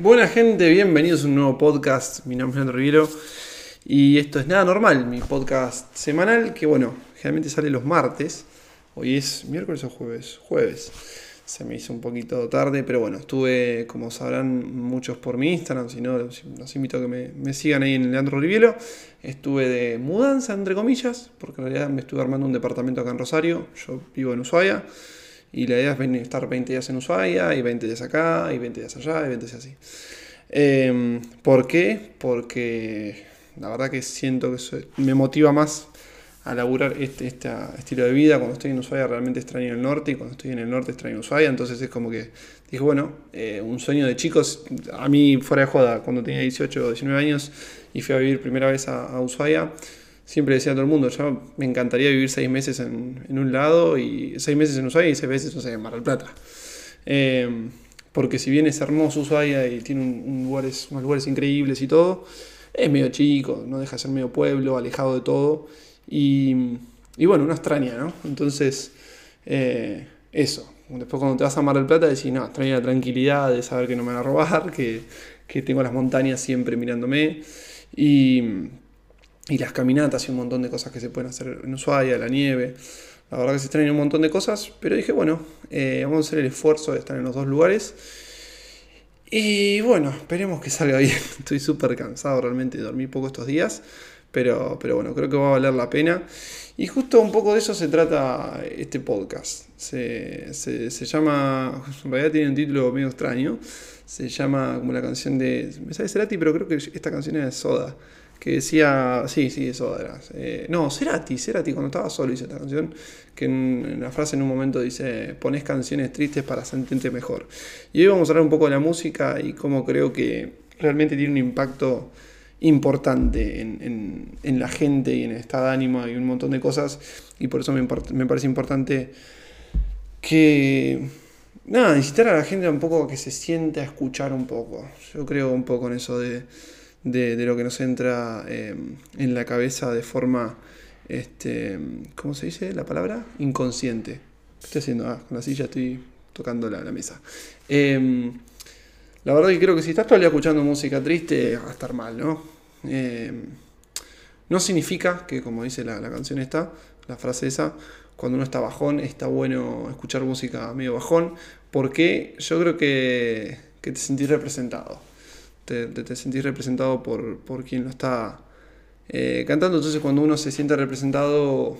Buena gente, bienvenidos a un nuevo podcast. Mi nombre es Leandro Riviero y esto es Nada Normal, mi podcast semanal que, bueno, generalmente sale los martes. Hoy es miércoles o jueves. Jueves. Se me hizo un poquito tarde, pero bueno, estuve, como sabrán muchos por mi Instagram, si no, los invito a que me, sigan ahí en Leandro Riviero. Estuve de mudanza, entre comillas, porque en realidad me estuve armando un departamento acá en Rosario. Yo vivo en Ushuaia. Y la idea es estar 20 días en Ushuaia, y 20 días acá, y 20 días allá, y 20 días así. Em, ¿Por qué? Porque la verdad que siento que me motiva más a laburar este, este, estilo de vida. Cuando estoy en Ushuaia realmente extraño el norte y cuando estoy en el norte extraño Ushuaia. Entonces es como que dije, bueno, eh, un sueño de chicos. A mí, fuera de joda, cuando tenía 18 o 19 años y fui a vivir primera vez a, a Ushuaia, siempre decía a todo el mundo, yo me encantaría vivir seis meses en, un lado y seis meses en Ushuaia y seis meses, en Mar del Plata. Em, porque si bien es hermoso Ushuaia y tiene un, lugares, unos lugares increíbles y todo, es medio chico, no deja de ser medio pueblo, alejado de todo. Y, y bueno, una extraña, ¿no? Entonces, eh, eso. Después cuando te vas a Mar del Plata decís, no, extraña la tranquilidad de saber que no me van a robar, que, que tengo las montañas siempre mirándome. Y y las caminatas y un montón de cosas que se pueden hacer en Ushuaia, la nieve. La verdad que se extrañan un montón de cosas, pero dije, bueno, eh, vamos a hacer el esfuerzo de estar en los dos lugares. Y bueno, esperemos que salga bien. Estoy súper cansado realmente, dormí poco estos días, pero, pero bueno, creo que va a valer la pena. Y justo un poco de eso se trata este podcast. Se, se, se llama, en realidad tiene un título medio extraño, se llama como la canción de, me sale Cerati, pero creo que esta canción es de Soda que decía, sí, sí, eso era. Eh, no, Cerati, Cerati cuando estaba solo hizo esta canción, que en, la frase en un momento dice, pones canciones tristes para sentirte mejor. Y hoy vamos a hablar un poco de la música y cómo creo que realmente tiene un impacto importante en, en, la gente y en el estado de ánimo y un montón de cosas. Y por eso me, me parece importante que nada, incitar a la gente un poco a que se siente a escuchar un poco. Yo creo un poco en eso de de, lo que nos entra eh, en la cabeza de forma, este, ¿cómo se dice la palabra? Inconsciente. ¿Qué estoy haciendo? Ah, con la silla estoy tocando la, mesa. Em, la verdad que creo que si estás todavía escuchando música triste, va a estar mal, ¿no? Em, no significa que, como dice la, canción esta, la frase esa, cuando uno está bajón, está bueno escuchar música medio bajón, porque yo creo que, que te sentís representado te, te, sentís representado por, por, quien lo está eh, cantando. Entonces cuando uno se siente representado,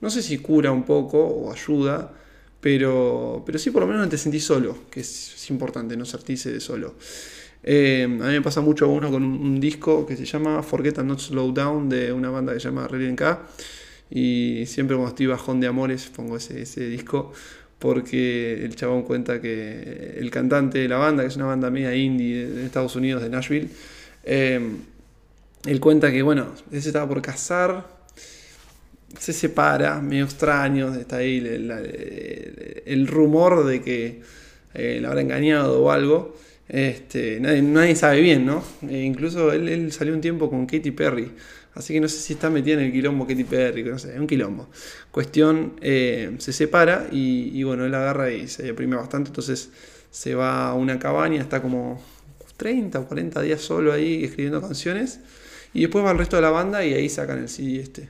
no sé si cura un poco o ayuda, pero, pero sí por lo menos no te sentís solo, que es, importante no sentirse de solo. Eh, a mí me pasa mucho uno con un, disco que se llama Forget and Not Slow Down de una banda que se llama Relian K. Y siempre cuando estoy bajón de amores pongo ese, ese disco porque el chabón cuenta que el cantante de la banda, que es una banda media indie de Estados Unidos, de Nashville, em, él cuenta que, bueno, él se estaba por casar, se separa, medio extraño, está ahí el, rumor de que eh, le habrá engañado o algo. Este, nadie, sabe bien, ¿no? E incluso él, él, salió un tiempo con Katy Perry, Así que no sé si está metida en el quilombo Katy Perry, no sé, es un quilombo. Cuestión, eh, se separa y, bueno, él agarra y se deprime bastante, entonces se va a una cabaña, está como 30 o 40 días solo ahí escribiendo canciones y después va al resto de la banda y ahí sacan el CD este.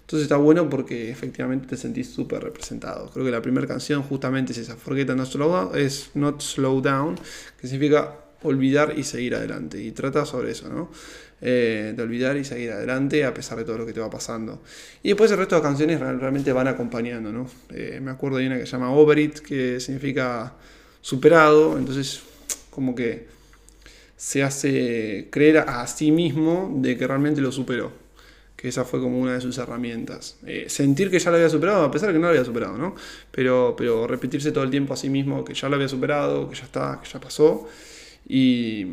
Entonces está bueno porque efectivamente te sentís súper representado. Creo que la primera canción justamente es esa, Forget Not Slow Down, es Not Slow Down, que significa olvidar y seguir adelante. Y trata sobre eso, ¿no? Eh, de olvidar y seguir adelante a pesar de todo lo que te va pasando. Y después el resto de canciones realmente van acompañando, ¿no? Eh, me acuerdo de una que se llama Over It, que significa superado, entonces como que se hace creer a sí mismo de que realmente lo superó. Que esa fue como una de sus herramientas. Eh, sentir que ya lo había superado, a pesar de que no lo había superado, ¿no? Pero, pero repetirse todo el tiempo a sí mismo que ya lo había superado, que ya está, que ya pasó. Y,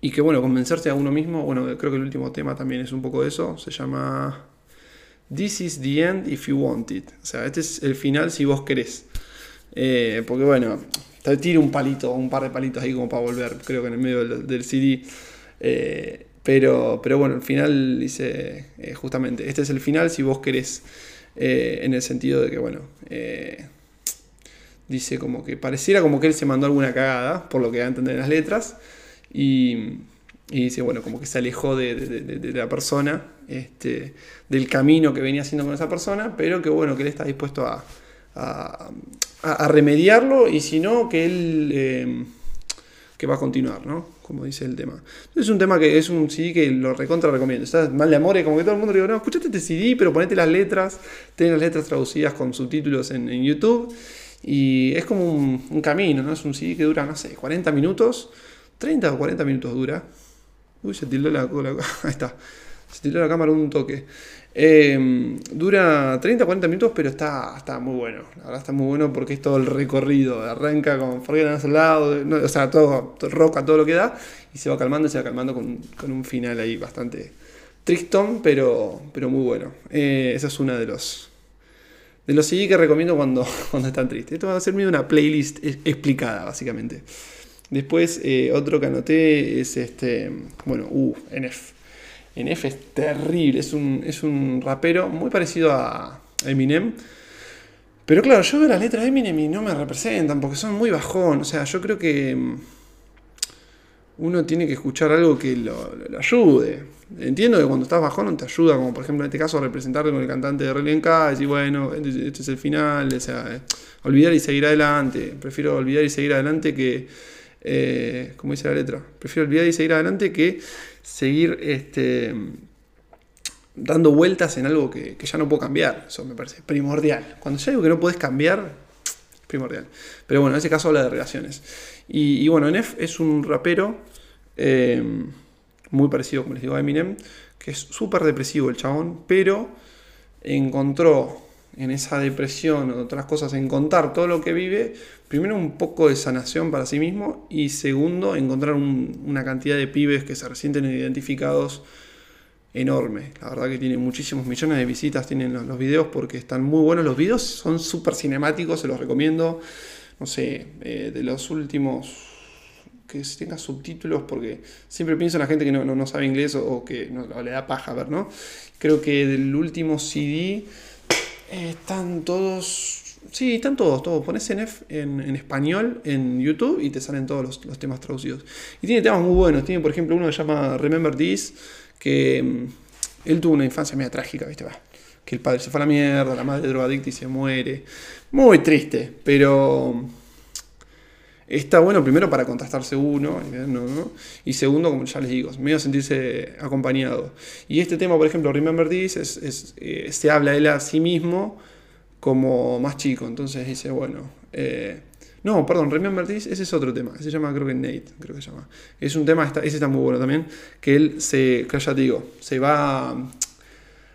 y que bueno, convencerse a uno mismo, bueno, creo que el último tema también es un poco eso, se llama This is the end if you want it. O sea, este es el final si vos querés. Eh, porque bueno, te tira un palito, un par de palitos ahí como para volver, creo que en el medio del, CD. Eh, pero, pero bueno, el final dice eh, justamente, este es el final si vos querés, en el sentido de que bueno, dice como que pareciera como que él se mandó alguna cagada, por lo que da a entender en las letras, y, dice, bueno, como que se alejó de, la persona, este, del camino que venía haciendo con esa persona, pero que bueno, que él está dispuesto a, remediarlo, y si no, que él... Eh, que va a continuar, ¿no? Como dice el tema. Es un tema que es un CD que lo recontra recomiendo. Está mal de amor y como que todo el mundo le digo, no, escuchate este CD, pero ponete las letras, ten las letras traducidas con subtítulos en, YouTube. Y es como un, camino, ¿no? Es un CD que dura, no sé, 40 minutos, 30 o 40 minutos dura. Uy, se tildó la, la ahí está. Se tildó la cámara un toque. Em, dura 30-40 minutos, pero está, está muy bueno. La verdad está muy bueno porque es todo el recorrido. Arranca con Forget al lado, o sea, todo, roca, todo lo que da, y se va calmando se va calmando con, un final ahí bastante tristón, pero, pero muy bueno. Eh, esa es una de los, de los CD que recomiendo cuando, cuando están tristes. Esto va a ser una playlist explicada, básicamente. Después, eh, otro que anoté es este, bueno, uh, NF. NF es terrible, es un, es un rapero muy parecido a Eminem. Pero claro, yo veo las letras de Eminem y no me representan porque son muy bajón. O sea, yo creo que mm, uno tiene que escuchar algo que lo, ayude. Entiendo que cuando estás bajón no te ayuda, como por ejemplo en este caso representarte con el cantante de Relien K, decir, bueno, este, este, es el final, o sea, eh, olvidar y seguir adelante. Prefiero olvidar y seguir adelante que, eh, como dice la letra, prefiero olvidar y seguir adelante que seguir este, dando vueltas en algo que, ya no puedo cambiar. Eso me parece primordial. Cuando ya algo que no puedes cambiar, es primordial. Pero bueno, en ese caso habla de relaciones. Y, bueno, Nef es un rapero eh, muy parecido, como les digo, a Eminem, que es súper depresivo el chabón, pero encontró en esa depresión o otras cosas, en contar todo lo que vive, primero un poco de sanación para sí mismo y segundo, encontrar una cantidad de pibes que se resienten identificados enorme. La verdad que tiene muchísimos millones de visitas, tienen los, videos porque están muy buenos. Los videos son súper cinemáticos, se los recomiendo. No sé, eh, de los últimos que tenga subtítulos porque siempre pienso en la gente que no, sabe inglés o, que no, le da paja ver, ¿no? Creo que del último CD están todos. Sí, están todos, todos. Pones NF en, en español en YouTube y te salen todos los, temas traducidos. Y tiene temas muy buenos. Tiene, por ejemplo, uno que se llama Remember This, que mm, él tuvo una infancia media trágica, ¿viste? que el padre se fue a la mierda, la madre drogadicta y se muere. Muy triste, pero está bueno primero para contrastarse uno, y segundo, como ya les digo, medio sentirse acompañado. Y este tema, por ejemplo, Remember This, es, eh, se habla él a sí mismo como más chico, entonces dice, bueno, eh, no, perdón, Remember This, ese es otro tema, se llama, creo que Nate, creo que se llama. Es un tema, ese está muy bueno también, que él se, que ya te digo, se va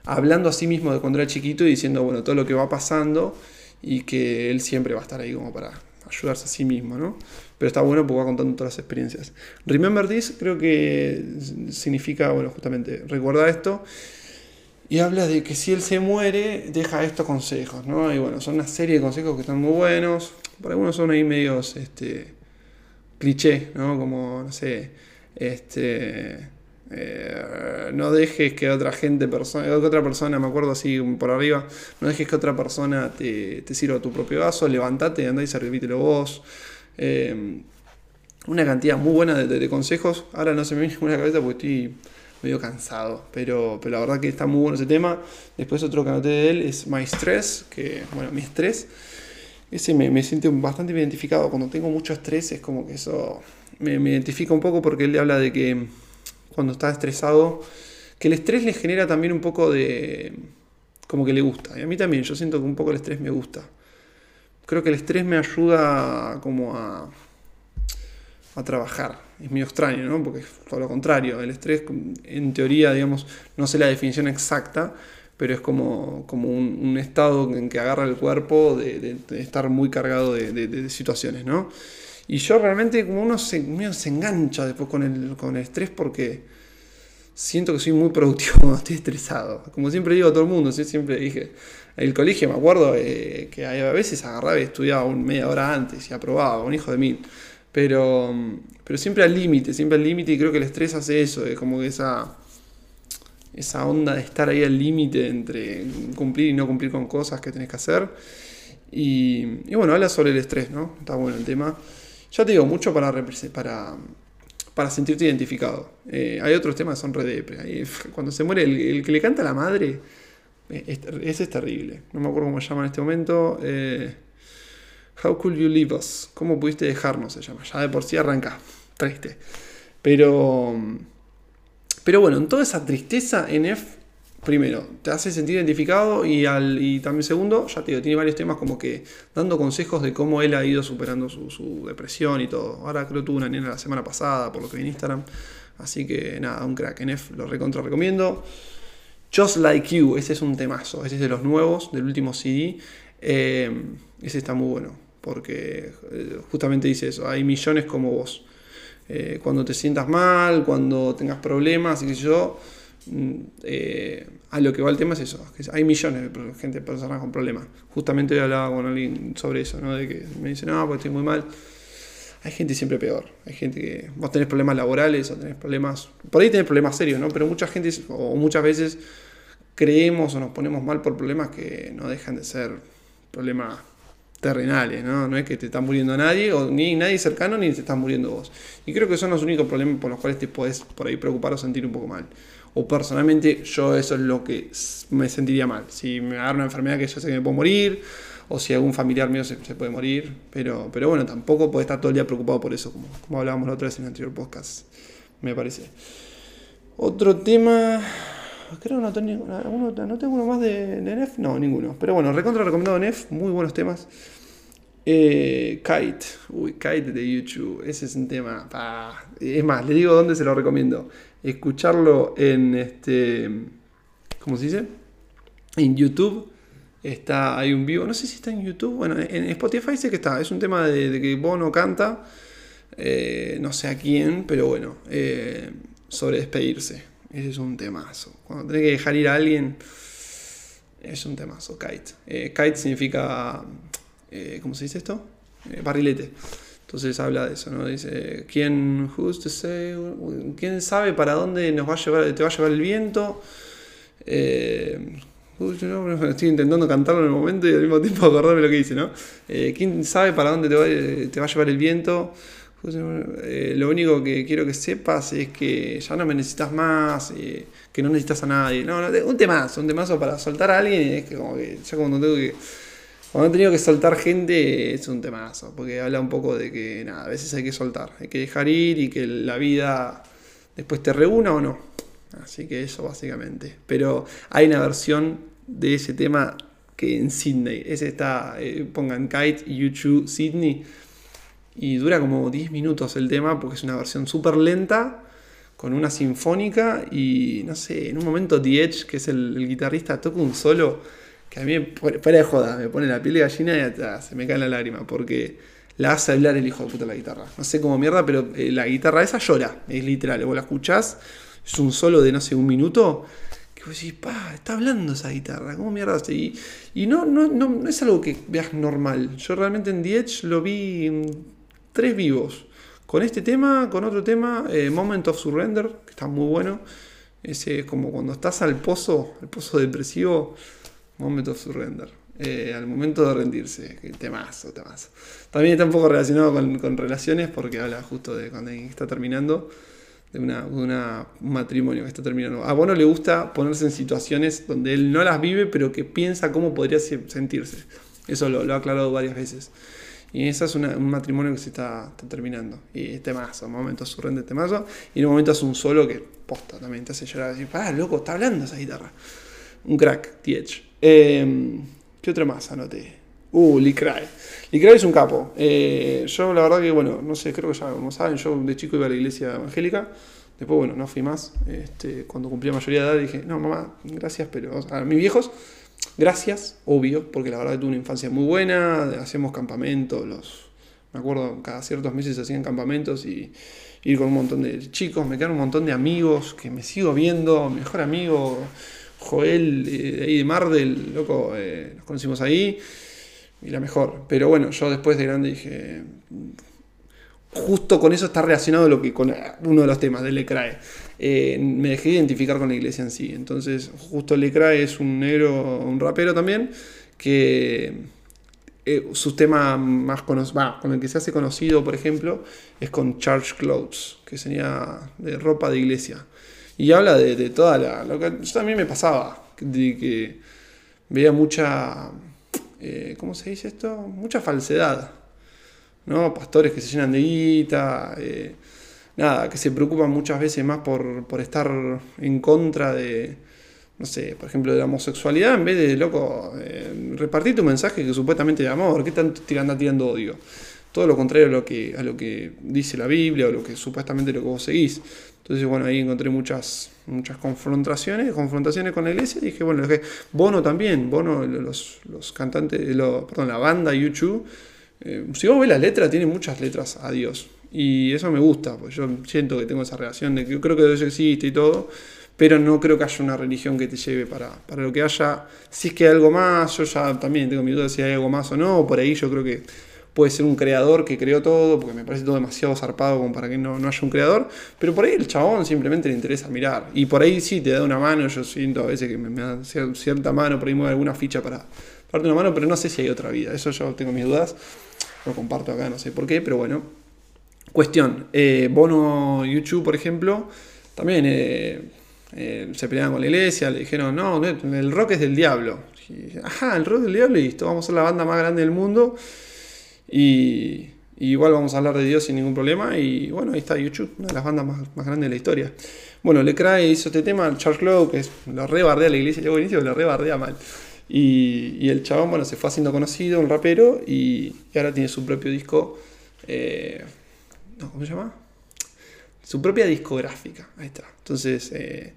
hablando a sí mismo de cuando era chiquito y diciendo, bueno, todo lo que va pasando y que él siempre va a estar ahí como para ayudarse a sí mismo, ¿no? Pero está bueno porque va contando todas las experiencias. Remember this creo que significa, bueno, justamente, recuerda esto. Y habla de que si él se muere, deja estos consejos, ¿no? Y bueno, son una serie de consejos que están muy buenos. Por algunos son ahí medios, este, cliché, ¿no? Como, no sé, este eh, no dejes que otra gente, persona, que otra persona, me acuerdo así por arriba, no dejes que otra persona te, sirva tu propio vaso, levantate, andá y servítelo vos. Eh, una cantidad muy buena de, consejos. Ahora no se me viene ninguna cabeza porque estoy medio cansado, pero, pero la verdad que está muy bueno ese tema. Después otro que anoté de él es My Stress, que bueno, mi estrés. Ese me, me siento bastante identificado. Cuando tengo mucho estrés es como que eso me, me identifica un poco porque él le habla de que cuando está estresado, que el estrés le genera también un poco de... como que le gusta. Y a mí también, yo siento que un poco el estrés me gusta. Creo que el estrés me ayuda como a, a trabajar. Es muy extraño, ¿no? Porque es todo lo contrario. El estrés, en teoría, digamos, no sé la definición exacta, pero es como, como un, estado en que agarra el cuerpo de, estar muy cargado de, situaciones, ¿no? Y yo realmente, como uno se, se engancha después con el, con el estrés porque siento que soy muy productivo cuando estoy estresado. Como siempre digo a todo el mundo, siempre dije, el colegio me acuerdo eh, que a veces agarraba y estudiaba un media hora antes y aprobaba, un hijo de mil. Pero, pero siempre al límite, siempre al límite y creo que el estrés hace eso, es como que esa, esa onda de estar ahí al límite entre cumplir y no cumplir con cosas que tenés que hacer. Y, bueno, habla sobre el estrés, ¿no? Está bueno el tema. Ya te digo, mucho para, para, para sentirte identificado. Eh, hay otros temas que son re Cuando se muere el, que le canta a la madre, eh, ese es terrible. No me acuerdo cómo se llama en este momento. Eh, How could you leave us? ¿Cómo pudiste dejarnos? Se llama. Ya de por sí arranca. Triste. Pero. Pero bueno, en toda esa tristeza, NF primero, te hace sentir identificado y, al, también segundo, ya te digo, tiene varios temas como que dando consejos de cómo él ha ido superando su, depresión y todo. Ahora creo que tuvo una nena la semana pasada, por lo que vi en Instagram. Así que nada, un crack. NF lo recontra recomiendo. Just Like You, ese es un temazo. Ese es de los nuevos, del último CD. Eh, ese está muy bueno, porque eh, justamente dice eso. Hay millones como vos. Eh, cuando te sientas mal, cuando tengas problemas, y que yo eh, a lo que va el tema es eso, hay millones de gente, personas con problemas. Justamente hoy hablaba con alguien sobre eso, ¿no? de que me dice, no, pues estoy muy mal. Hay gente siempre peor. Hay gente que vos tenés problemas laborales o tenés problemas... Por ahí tenés problemas serios, ¿no? Pero mucha gente o muchas veces creemos o nos ponemos mal por problemas que no dejan de ser problemas terrenales, ¿no? No es que te está muriendo nadie, ni nadie cercano, ni te estás muriendo vos. Y creo que son los únicos problemas por los cuales te podés por ahí preocupar o sentir un poco mal o personalmente yo eso es lo que me sentiría mal. Si me agarra una enfermedad que yo sé que me puedo morir, o si algún familiar mío se, puede morir, pero, pero bueno, tampoco puede estar todo el día preocupado por eso, como, hablábamos la otra vez en el anterior podcast, me parece. Otro tema, creo que no tengo, no tengo uno más de, NEF, no, ninguno, pero bueno, recontra recomendado NEF, muy buenos temas. Eh, Kite, uy, Kite de YouTube, ese es un tema, es más, le digo dónde se lo recomiendo escucharlo en este. ¿Cómo se dice? En YouTube. Está, hay un vivo, no sé si está en YouTube, bueno, en Spotify sé que está, es un tema de, que Bono canta, eh, no sé a quién, pero bueno, eh, sobre despedirse, ese es un temazo. Cuando tenés que dejar ir a alguien, es un temazo, kite. Eh, kite significa, ¿cómo se dice esto? barrilete. Entonces habla de eso, ¿no? Dice, ¿quién, ¿quién sabe para dónde nos va a llevar, te va a llevar el viento? Eh, estoy intentando cantarlo en el momento y al mismo tiempo acordarme lo que dice, ¿no? Eh, ¿Quién sabe para dónde te va, a llevar el viento? Eh, lo único que quiero que sepas es que ya no me necesitas más, que no necesitas a nadie. No, un temazo, un temazo para soltar a alguien es que como que ya no tengo que cuando he tenido que soltar gente es un temazo, porque habla un poco de que nada, a veces hay que soltar, hay que dejar ir y que la vida después te reúna o no. Así que eso básicamente. Pero hay una versión de ese tema que en Sydney, ese está, eh, pongan Kite YouTube Sydney, y dura como 10 minutos el tema porque es una versión súper lenta con una sinfónica y no sé, en un momento The Edge, que es el guitarrista, toca un solo que a mí, fuera de joda, me pone la piel de gallina y se me cae la lágrima, porque la hace hablar el hijo de puta la guitarra. No sé cómo mierda, pero eh, la guitarra esa llora, es literal. Vos la escuchás, es un solo de no sé, un minuto, que vos decís, pa, está hablando esa guitarra, ¿cómo mierda? Y, y no, no, no, es algo que veas normal. Yo realmente en The Edge lo vi tres vivos. Con este tema, con otro tema, eh, Moment of Surrender, que está muy bueno. Ese es como cuando estás al pozo, el pozo depresivo Moment of Surrender. Eh, al momento de rendirse. Temazo, temazo. También está un poco relacionado con, relaciones porque habla justo de cuando está terminando. De, una, un matrimonio que está terminando. A Bono le gusta ponerse en situaciones donde él no las vive, pero que piensa cómo podría sentirse. Eso lo, ha aclarado varias veces. Y ese es un matrimonio que se está, terminando. Y temazo, momento surrender temazo. Y en un momento hace un solo que posta también te hace llorar. Decir, ah, loco, está hablando esa guitarra. Un crack, TH. Em, ¿Qué otra más anoté? Uh, Licrae. Licrae es un capo. Eh, yo la verdad que, bueno, no sé, creo que ya como saben, yo de chico iba a la iglesia evangélica. Después, bueno, no fui más. Este, cuando cumplí la mayoría de edad dije, no, mamá, gracias, pero a mis viejos, gracias, obvio, porque la verdad que tuve una infancia muy buena. Hacíamos campamentos, los, me acuerdo, cada ciertos meses hacían campamentos y ir con un montón de chicos. Me quedaron un montón de amigos que me sigo viendo, mejor amigo Joel eh, ahí de Mardel, loco, eh, nos conocimos ahí y la mejor. Pero bueno, yo después de grande dije, justo con eso está relacionado lo que con uno de los temas de Lecrae. Eh, me dejé identificar con la iglesia en sí. Entonces, justo Lecrae es un negro, un rapero también, que eh, su tema más con el que se hace conocido, por ejemplo, es con Church Clothes, que sería de ropa de iglesia. Y habla de, toda la... Lo que yo también me pasaba, de que veía mucha... Eh, ¿Cómo se dice esto? Mucha falsedad. ¿no? Pastores que se llenan de guita. Eh, nada, que se preocupan muchas veces más por, por estar en contra de, no sé, por ejemplo, de la homosexualidad, en vez de, loco, eh, repartir tu mensaje que supuestamente de amor, ¿qué tanto anda tirando odio? Todo lo contrario a lo, que, a lo que dice la Biblia o lo que supuestamente lo que vos seguís. Entonces, bueno, ahí encontré muchas, muchas confrontaciones, confrontaciones con la iglesia y dije, bueno, Bono también, Bono, los, los cantantes, lo, perdón, la banda YouTube, eh, si vos ves la letra, tiene muchas letras a Dios. Y eso me gusta, porque yo siento que tengo esa relación de que yo creo que Dios existe y todo, pero no creo que haya una religión que te lleve para, para lo que haya. Si es que hay algo más, yo ya también tengo mi duda si hay algo más o no, por ahí yo creo que puede ser un creador que creó todo, porque me parece todo demasiado zarpado como para que no, no, haya un creador, pero por ahí el chabón simplemente le interesa mirar, y por ahí sí te da una mano, yo siento a veces que me, da cierta mano, por ahí mueve alguna ficha para darte una mano, pero no sé si hay otra vida, eso yo tengo mis dudas, lo comparto acá, no sé por qué, pero bueno. Cuestión, eh, Bono YouTube, por ejemplo, también eh, eh, se peleaban con la iglesia, le dijeron, no, el rock es del diablo. Ajá, el rock es del diablo y listo, vamos a ser la banda más grande del mundo y, igual vamos a hablar de Dios sin ningún problema y bueno, ahí está YouTube, una de las bandas más, grandes de la historia. Bueno, Lecrae hizo este tema, Charles Clow, que es, lo rebardea la iglesia, yo inicio lo rebardea mal. Y, el chabón, bueno, se fue haciendo conocido, un rapero, y, ahora tiene su propio disco. Eh, ¿Cómo se llama? Su propia discográfica. Ahí está. Entonces, eh,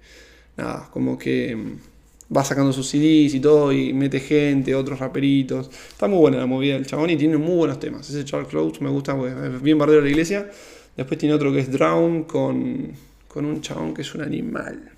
nada, como que mm, va sacando sus CDs y todo, y mete gente, otros raperitos. Está muy buena la movida del chabón y tiene muy buenos temas. Ese Charles Close me gusta, es bien bardero de la iglesia. Después tiene otro que es Drown con, con un chabón que es un animal.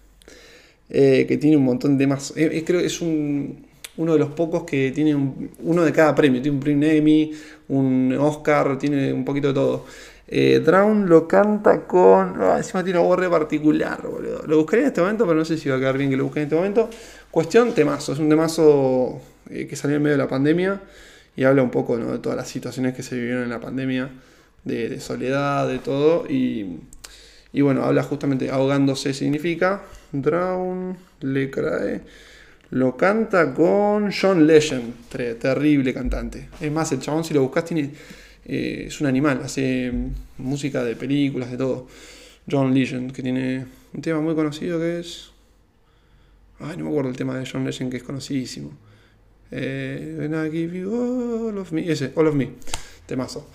Eh, que tiene un montón de temas. creo que es un, uno de los pocos que tiene uno de cada premio. Tiene un premio Emmy, un Oscar, tiene un poquito de todo. Eh, Drown lo canta con. Ah, encima tiene una voz particular, boludo. Lo buscaré en este momento, pero no sé si va a quedar bien que lo busque en este momento. Cuestión, temazo. Es un temazo eh, que salió en medio de la pandemia y habla un poco de todas las situaciones que se vivieron en la pandemia, de, soledad, de todo. Y, bueno, habla justamente ahogándose significa. Drown, le cae. Lo canta con John Legend, terrible cantante. Es más, el chabón, si lo buscas, tiene, eh, es un animal, hace música de películas, de todo. John Legend, que tiene un tema muy conocido que es. Ay, no me acuerdo el tema de John Legend que es conocidísimo. Eh, I give you all of me. Ese, all of me. Temazo.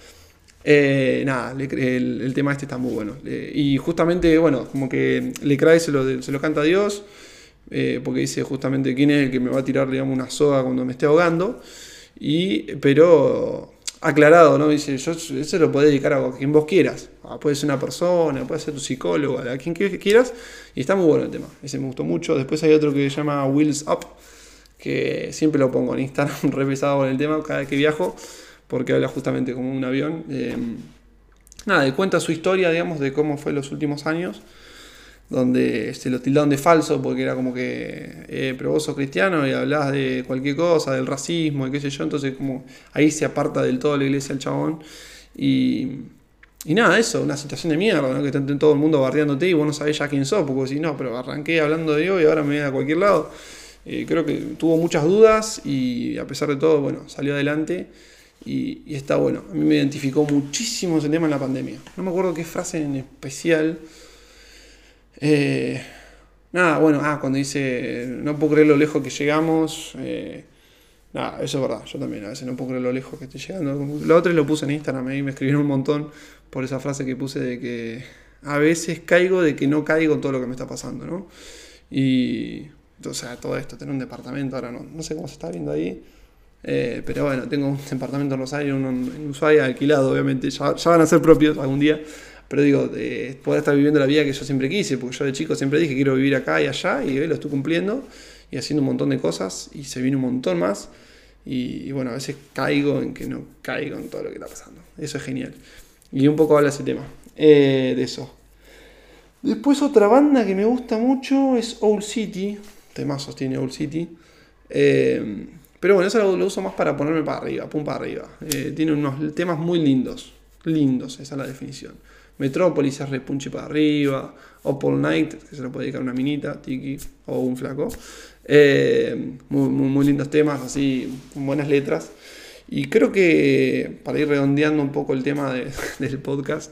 Eh, nada, el, tema este está muy bueno. y justamente, bueno, como que le crae, se lo, se lo canta a Dios. Eh, porque dice justamente quién es el que me va a tirar digamos, una soga cuando me esté ahogando, y, pero aclarado, ¿no? Dice, yo eso lo podés dedicar a quien vos quieras, ah, puede ser una persona, puede ser tu psicólogo, a quien quieras, y está muy bueno el tema, ese me gustó mucho, después hay otro que se llama Wheels Up, que siempre lo pongo en Instagram, re pesado con el tema cada vez que viajo, porque habla justamente como un avión. Eh, nada, cuenta su historia, digamos, de cómo fue los últimos años donde este, lo tildaron de falso porque era como que, eh, pero vos sos cristiano y hablás de cualquier cosa, del racismo y qué sé yo, entonces como ahí se aparta del todo la iglesia el chabón y, y nada, eso, una situación de mierda, ¿no? que estén todo el mundo bardeándote y vos no sabés ya quién sos, porque si no, pero arranqué hablando de Dios y ahora me voy a cualquier lado. Eh, creo que tuvo muchas dudas y a pesar de todo, bueno, salió adelante. Y, y, está bueno. A mí me identificó muchísimo ese tema en la pandemia. No me acuerdo qué frase en especial, eh, nada, bueno, ah, cuando dice, no puedo creer lo lejos que llegamos. Eh, nada, eso es verdad, yo también a veces no puedo creer lo lejos que estoy llegando. Lo otro lo puse en Instagram, ahí me escribieron un montón por esa frase que puse de que a veces caigo de que no caigo en todo lo que me está pasando, ¿no? Y, o sea, todo esto, tener un departamento, ahora no, no sé cómo se está viendo ahí. Eh, pero bueno, tengo un departamento en Rosario, uno en Ushuaia, alquilado, obviamente, ya, ya, van a ser propios algún día. Pero digo, de poder estar viviendo la vida que yo siempre quise, porque yo de chico siempre dije quiero vivir acá y allá, y hoy lo estoy cumpliendo y haciendo un montón de cosas, y se viene un montón más. Y, bueno, a veces caigo en que no caigo en todo lo que está pasando. Eso es genial. Y un poco habla ese tema, eh, de eso. Después otra banda que me gusta mucho es Old City. Temazos tiene Old City. Eh, Pero bueno, eso lo, uso más para ponerme para arriba, pum para arriba. Eh, tiene unos temas muy lindos. Lindos, esa es la definición. Metrópolis es repunche para arriba. O Night, que se lo puede dedicar una minita, tiki, o un flaco. Eh, muy, muy, lindos temas, así, con buenas letras. Y creo que para ir redondeando un poco el tema del podcast,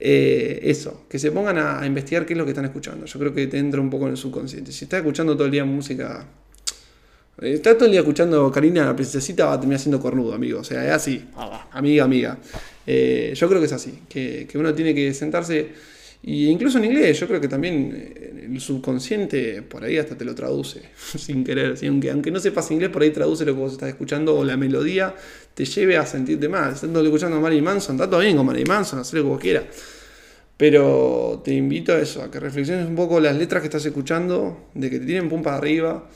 eh, eso, que se pongan a, investigar qué es lo que están escuchando. Yo creo que te entra un poco en el subconsciente. Si estás escuchando todo el día música. Estás todo el día escuchando Karina la princesita, va a terminar siendo cornudo, amigo. O sea, es así. Amiga, amiga. Eh, yo creo que es así. Que, que uno tiene que sentarse y incluso en inglés, yo creo que también eh, el subconsciente por ahí hasta te lo traduce, sin querer. Aunque, aunque no sepas inglés, por ahí traduce lo que vos estás escuchando o la melodía te lleve a sentirte mal. Estando escuchando a Marilyn Manson, está todo bien con Marilyn Manson, hacer lo que vos quieras. Pero te invito a eso, a que reflexiones un poco las letras que estás escuchando, de que te tienen pum para arriba.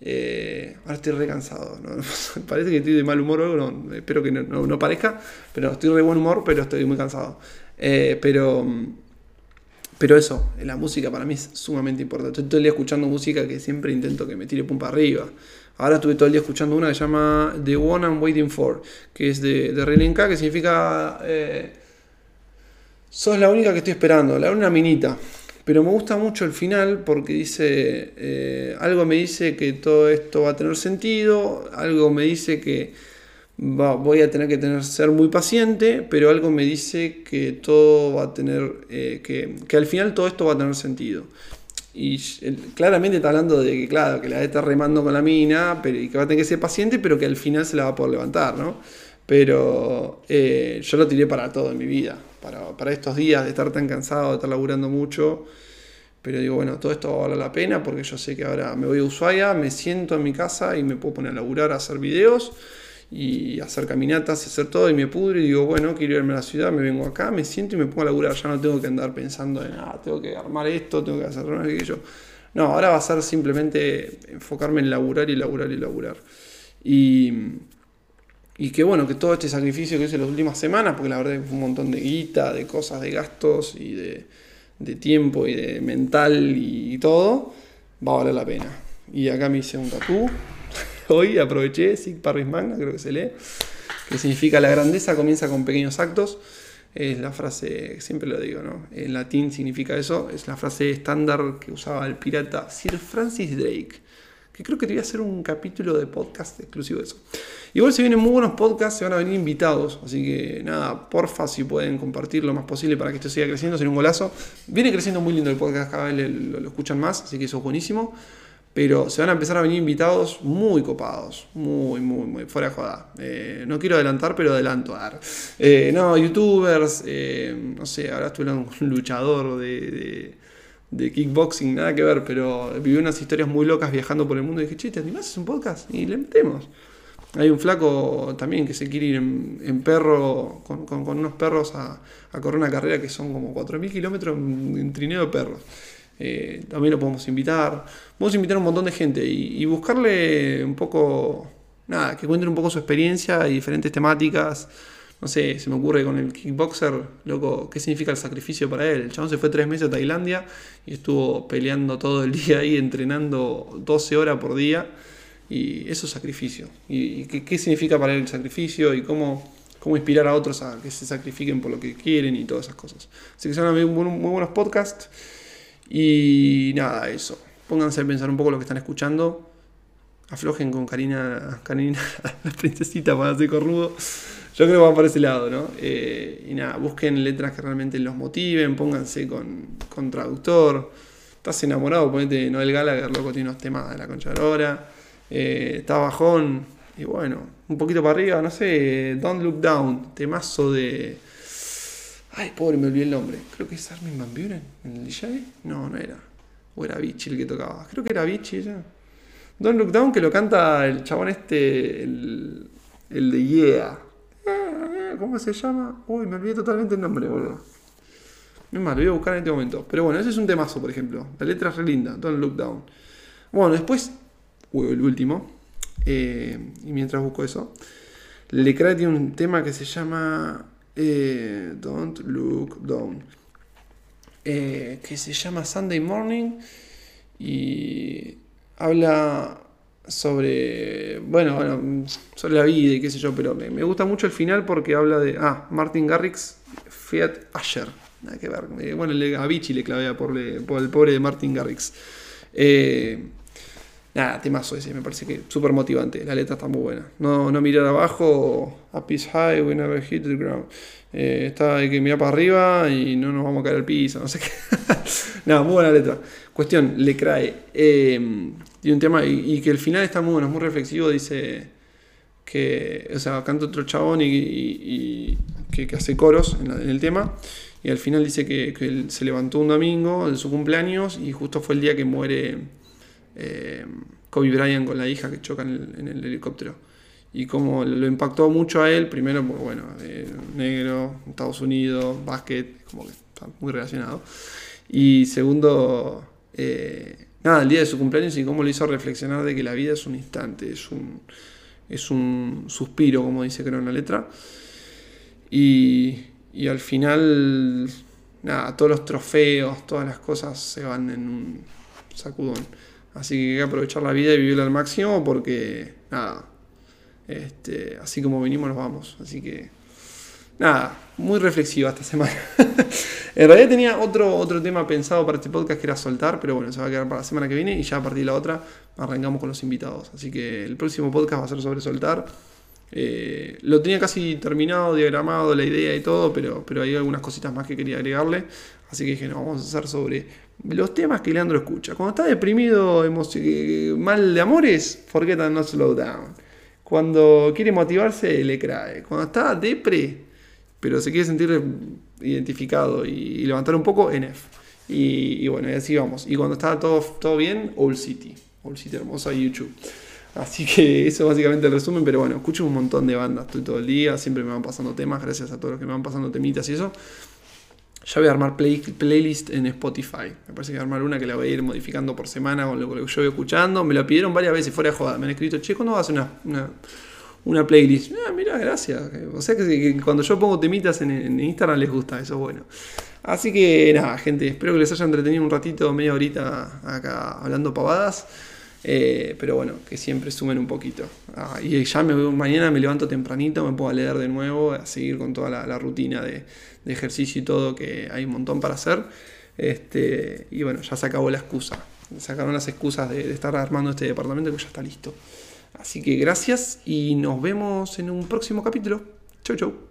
Eh, ahora estoy re cansado, parece que estoy de mal humor o algo, espero que no, parezca, pero estoy de buen humor, pero estoy muy cansado. Eh, pero pero eso, la música para mí es sumamente importante. Estoy todo el día escuchando música que siempre intento que me tire pum para arriba. Ahora estuve todo el día escuchando una que se llama The One I'm Waiting For, que es de, de que significa eh, sos la única que estoy esperando, la una minita. Pero me gusta mucho el final porque dice, eh, algo me dice que todo esto va a tener sentido, algo me dice que voy a tener que tener, ser muy paciente, pero algo me dice que todo va a tener, eh, que, al final todo esto va a tener sentido. Y claramente está hablando de que, claro, que la está remando con la mina, pero, y que va a tener que ser paciente, pero que al final se la va a poder levantar, ¿no? Pero eh, yo lo tiré para todo en mi vida, para, para estos días de estar tan cansado, de estar laburando mucho. Pero digo, bueno, todo esto va a valer la pena porque yo sé que ahora me voy a Ushuaia, me siento en mi casa y me puedo poner a laburar, a hacer videos y hacer caminatas y hacer todo y me pudro y digo, bueno, quiero irme a la ciudad, me vengo acá, me siento y me pongo a laburar, ya no tengo que andar pensando en, ah, tengo que armar esto, tengo que hacer aquello. No, ahora va a ser simplemente enfocarme en laburar y laburar y laburar. Y, y que bueno, que todo este sacrificio que hice las últimas semanas, porque la verdad es un montón de guita, de cosas, de gastos y de, tiempo y de mental y todo, va a valer la pena. Y acá me hice un tatú hoy aproveché, Sig Parvis Magna, creo que se lee, que significa la grandeza comienza con pequeños actos. Es la frase, siempre lo digo, ¿no? En latín significa eso, es la frase estándar que usaba el pirata Sir Francis Drake, que creo que te voy a hacer un capítulo de podcast exclusivo de eso. Igual se vienen muy buenos podcasts, se van a venir invitados, así que nada, porfa, si pueden compartir lo más posible para que esto siga creciendo, sería un golazo. Viene creciendo muy lindo el podcast, cada vez lo, escuchan más, así que eso es buenísimo pero se van a empezar a venir invitados muy copados, muy, muy, muy, fuera de joda. Eh, no quiero adelantar, pero adelanto. A eh, no, youtubers, eh, no sé, ahora estoy hablando con un luchador de, kickboxing, nada que ver, pero viví unas historias muy locas viajando por el mundo y dije, che, ¿te animás? Es un podcast y le metemos. Hay un flaco también que se quiere ir en, perro, con, con, unos perros a, a, correr una carrera que son como 4.000 kilómetros en trineo de perros. Eh, también lo podemos invitar. Podemos invitar a un montón de gente y, buscarle un poco, nada, que cuenten un poco su experiencia y diferentes temáticas. No sé, se me ocurre con el kickboxer, loco, ¿qué significa el sacrificio para él? El chabón se fue tres meses a Tailandia y estuvo peleando todo el día ahí, entrenando 12 horas por día. Y eso es sacrificio. ¿Y, qué, significa para él el sacrificio? Y cómo, cómo inspirar a otros a que se sacrifiquen por lo que quieren y todas esas cosas. Así que son muy, buenos podcasts. Y nada, eso. Pónganse a pensar un poco lo que están escuchando. Aflojen con Karina, Karina la princesita para hacer corrudo. Yo creo que va por ese lado, ¿no? Eh, y nada, busquen letras que realmente los motiven, pónganse con, con traductor. Estás enamorado, ponete Noel Gallagher, loco, tiene unos temas de la concha de hora. Eh, está bajón, y bueno, un poquito para arriba, no sé, Don't Look Down, temazo de Ay, pobre, me olvidé el nombre. Creo que es Armin Van Buren, el DJ. No, no era. O era Vichy el que tocaba. Creo que era Vichy ya. Don't Look Down, que lo canta el chabón este, el, el de Yeah. ¿Cómo se llama? Uy, me olvidé totalmente el nombre, boludo. Es más, lo voy a buscar en este momento. Pero bueno, ese es un temazo, por ejemplo. La letra es re linda, Don't Look Down. Bueno, después, el último. Eh, y mientras busco eso, Lecrae tiene un tema que se llama eh, Don't Look Down, eh, que se llama Sunday Morning y habla sobre, bueno, bueno, sobre la vida y qué sé yo, pero me, me gusta mucho el final porque habla de, ah, Martin Garrix, Fiat Asher, nada que ver, eh, bueno, le, a Vichy le clavea por, el pobre de Martin Garrix. Eh, nada, temazo ese, me parece que súper motivante, la letra está muy buena. No, no mirar abajo, a piece high, we never hit the ground. Eh, está hay que mirar para arriba y no nos vamos a caer al piso, no sé qué. no, muy buena letra. Cuestión, le crae. Un tema y, que el final está muy bueno, es muy reflexivo, dice que, o sea, canta otro chabón y, que, hace coros en, el tema. Y al final dice que, él se levantó un domingo de su cumpleaños y justo fue el día que muere eh, Kobe Bryant con la hija que choca en el, helicóptero. Y como lo impactó mucho a él, primero, bueno, eh, negro, Estados Unidos, básquet, como que está muy relacionado. Y segundo, eh, nada, el día de su cumpleaños y cómo lo hizo reflexionar de que la vida es un instante, es un, es un suspiro, como dice creo en la letra. Y, y al final, nada, todos los trofeos, todas las cosas se van en un sacudón. Así que hay que aprovechar la vida y vivirla al máximo porque, nada, este, así como venimos nos vamos. Así que, nada, muy reflexiva esta semana. en realidad tenía otro, otro tema pensado para este podcast que era soltar, pero bueno, se va a quedar para la semana que viene y ya a partir de la otra arrancamos con los invitados. Así que el próximo podcast va a ser sobre soltar. Eh, lo tenía casi terminado, diagramado, la idea y todo, pero, pero hay algunas cositas más que quería agregarle. Así que dije, no, vamos a hacer sobre los temas que Leandro escucha. Cuando está deprimido, eh, mal de amores, forget and not slow down. Cuando quiere motivarse, le crae. Cuando está depre, pero se quiere sentir identificado y, levantar un poco, NF. Y, y bueno, y así vamos. Y cuando está todo, todo bien, Old City. Old City hermosa YouTube. Así que eso es básicamente el resumen, pero bueno, escucho un montón de bandas, estoy todo el día, siempre me van pasando temas, gracias a todos los que me van pasando temitas y eso. Ya voy a armar play- playlist en Spotify. Me parece que voy a armar una que la voy a ir modificando por semana con lo, que yo voy escuchando. Me lo pidieron varias veces fuera de joda. Me han escrito, che, ¿cuándo vas a hacer una, una playlist? Ah, gracias. O sea que, cuando yo pongo temitas en, Instagram les gusta, eso es bueno. Así que nada, gente, espero que les haya entretenido un ratito, media horita acá hablando pavadas. Eh, pero bueno, que siempre sumen un poquito. Ah, y ya me mañana me levanto tempranito, me puedo leer de nuevo, a seguir con toda la, rutina de, de ejercicio y todo, que hay un montón para hacer. Este, y bueno, ya se acabó la excusa. Sacaron las excusas de, de estar armando este departamento que ya está listo. Así que gracias y nos vemos en un próximo capítulo. Chau, chau.